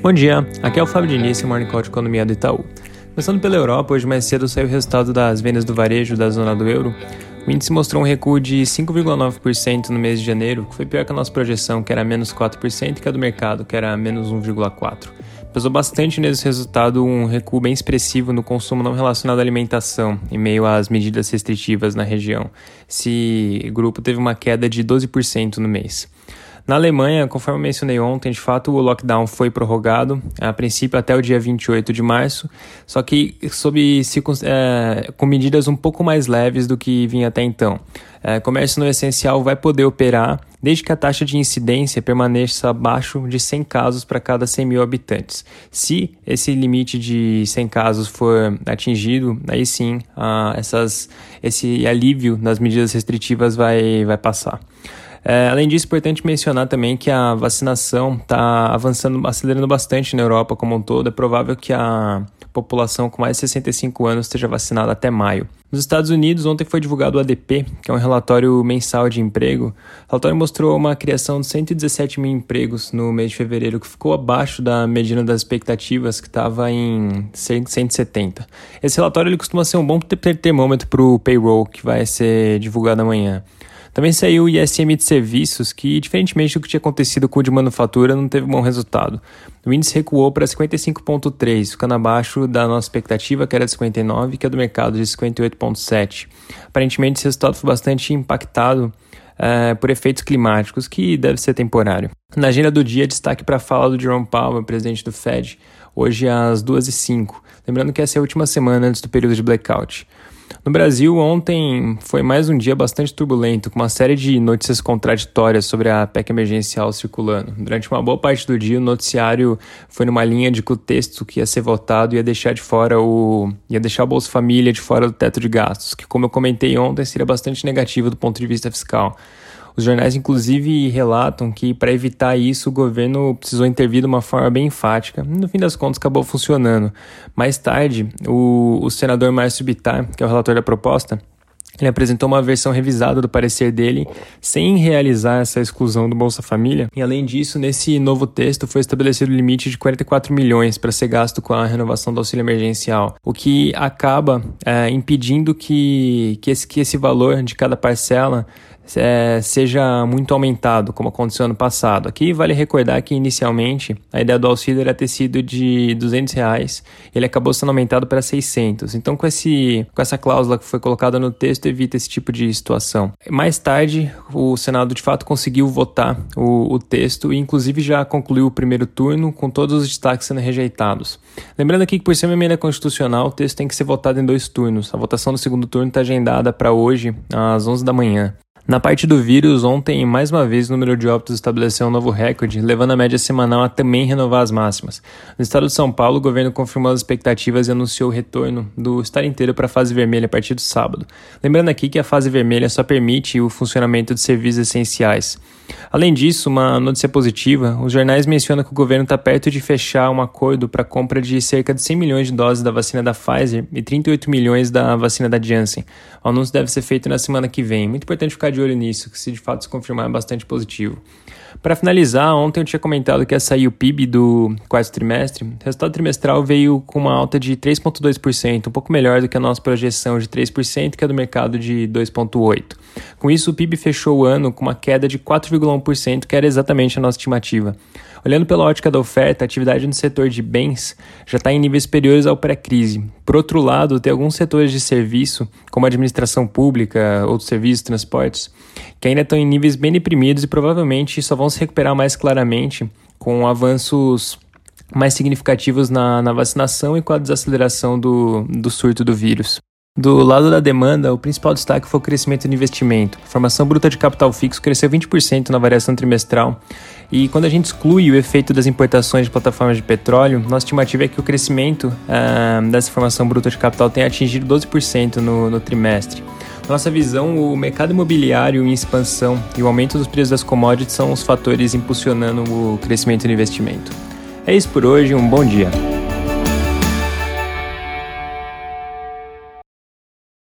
Bom dia, aqui é o Fábio Diniz, Morning Call de Economia do Itaú. Começando pela Europa, hoje mais cedo saiu o resultado das vendas do varejo da zona do euro. O índice mostrou um recuo de 5,9% no mês de janeiro, que foi pior que a nossa projeção, que era menos 4%, e que a do mercado, que era menos 1,4%. Pesou bastante nesse resultado um recuo bem expressivo no consumo não relacionado à alimentação, em meio às medidas restritivas na região. Esse grupo teve uma queda de 12% no mês. Na Alemanha, conforme mencionei ontem, de fato o lockdown foi prorrogado, a princípio até o dia 28 de março, só que sob, é, com medidas um pouco mais leves do que vinha até então. É, comércio no essencial vai poder operar desde que a taxa de incidência permaneça abaixo de 100 casos para cada 100 mil habitantes. Se esse limite de 100 casos for atingido, aí sim ah, essas, esse alívio nas medidas restritivas vai, vai passar. É, além disso, é importante mencionar também que a vacinação está avançando, acelerando bastante na Europa como um todo. É provável que a população com mais de 65 anos esteja vacinada até maio. Nos Estados Unidos, ontem foi divulgado o ADP, que é um relatório mensal de emprego. O relatório mostrou uma criação de 117 mil empregos no mês de fevereiro, que ficou abaixo da medida das expectativas, que estava em 170. Esse relatório ele costuma ser um bom termômetro para o payroll, que vai ser divulgado amanhã. Também saiu o ISM de serviços, que, diferentemente do que tinha acontecido com o de manufatura, não teve bom resultado. O índice recuou para 55,3, ficando abaixo da nossa expectativa, que era de 59, que é do mercado de 58,7. Aparentemente, esse resultado foi bastante impactado uh, por efeitos climáticos, que deve ser temporário. Na agenda do dia, destaque para a fala do Jerome Powell, presidente do Fed, hoje às 2h05. Lembrando que essa é a última semana antes do período de blackout. No Brasil, ontem foi mais um dia bastante turbulento, com uma série de notícias contraditórias sobre a PEC emergencial circulando. Durante uma boa parte do dia, o noticiário foi numa linha de que o texto que ia ser votado ia deixar de fora o. ia deixar o Bolsa Família de fora do teto de gastos, que, como eu comentei ontem, seria bastante negativo do ponto de vista fiscal. Os jornais, inclusive, relatam que, para evitar isso, o governo precisou intervir de uma forma bem enfática. No fim das contas, acabou funcionando. Mais tarde, o, o senador Márcio Bittar, que é o relator da proposta, ele apresentou uma versão revisada do parecer dele, sem realizar essa exclusão do Bolsa Família. E além disso, nesse novo texto foi estabelecido o limite de 44 milhões para ser gasto com a renovação do auxílio emergencial, o que acaba é, impedindo que, que, esse, que esse valor de cada parcela é, seja muito aumentado, como aconteceu ano passado. Aqui vale recordar que inicialmente a ideia do auxílio era ter sido de 200 reais, ele acabou sendo aumentado para 600. Então, com, esse, com essa cláusula que foi colocada no texto, evita esse tipo de situação. Mais tarde, o Senado de fato conseguiu votar o, o texto e, inclusive, já concluiu o primeiro turno com todos os destaques sendo rejeitados. Lembrando aqui que, por ser uma emenda constitucional, o texto tem que ser votado em dois turnos. A votação do segundo turno está agendada para hoje, às 11 da manhã. Na parte do vírus, ontem, mais uma vez, o número de óbitos estabeleceu um novo recorde, levando a média semanal a também renovar as máximas. No estado de São Paulo, o governo confirmou as expectativas e anunciou o retorno do estado inteiro para a fase vermelha a partir do sábado. Lembrando aqui que a fase vermelha só permite o funcionamento de serviços essenciais. Além disso, uma notícia positiva, os jornais mencionam que o governo está perto de fechar um acordo para a compra de cerca de 100 milhões de doses da vacina da Pfizer e 38 milhões da vacina da Janssen. O anúncio deve ser feito na semana que vem. Muito importante ficar de olho nisso, que se de fato se confirmar é bastante positivo. Para finalizar, ontem eu tinha comentado que ia sair o PIB do quarto trimestre. O resultado trimestral veio com uma alta de 3,2%, um pouco melhor do que a nossa projeção de 3%, que é do mercado de 2,8%. Com isso, o PIB fechou o ano com uma queda de 4,1%, que era exatamente a nossa estimativa. Olhando pela ótica da oferta, a atividade no setor de bens já está em níveis superiores ao pré-crise. Por outro lado, tem alguns setores de serviço, como a administração pública, outros serviços, transportes, que ainda estão em níveis bem deprimidos e provavelmente só vão se recuperar mais claramente com avanços mais significativos na, na vacinação e com a desaceleração do, do surto do vírus. Do lado da demanda, o principal destaque foi o crescimento do investimento. A formação bruta de capital fixo cresceu 20% na variação trimestral. E quando a gente exclui o efeito das importações de plataformas de petróleo, nossa estimativa é que o crescimento uh, dessa formação bruta de capital tenha atingido 12% no, no trimestre. Nossa visão, o mercado imobiliário em expansão e o aumento dos preços das commodities são os fatores impulsionando o crescimento do investimento. É isso por hoje, um bom dia.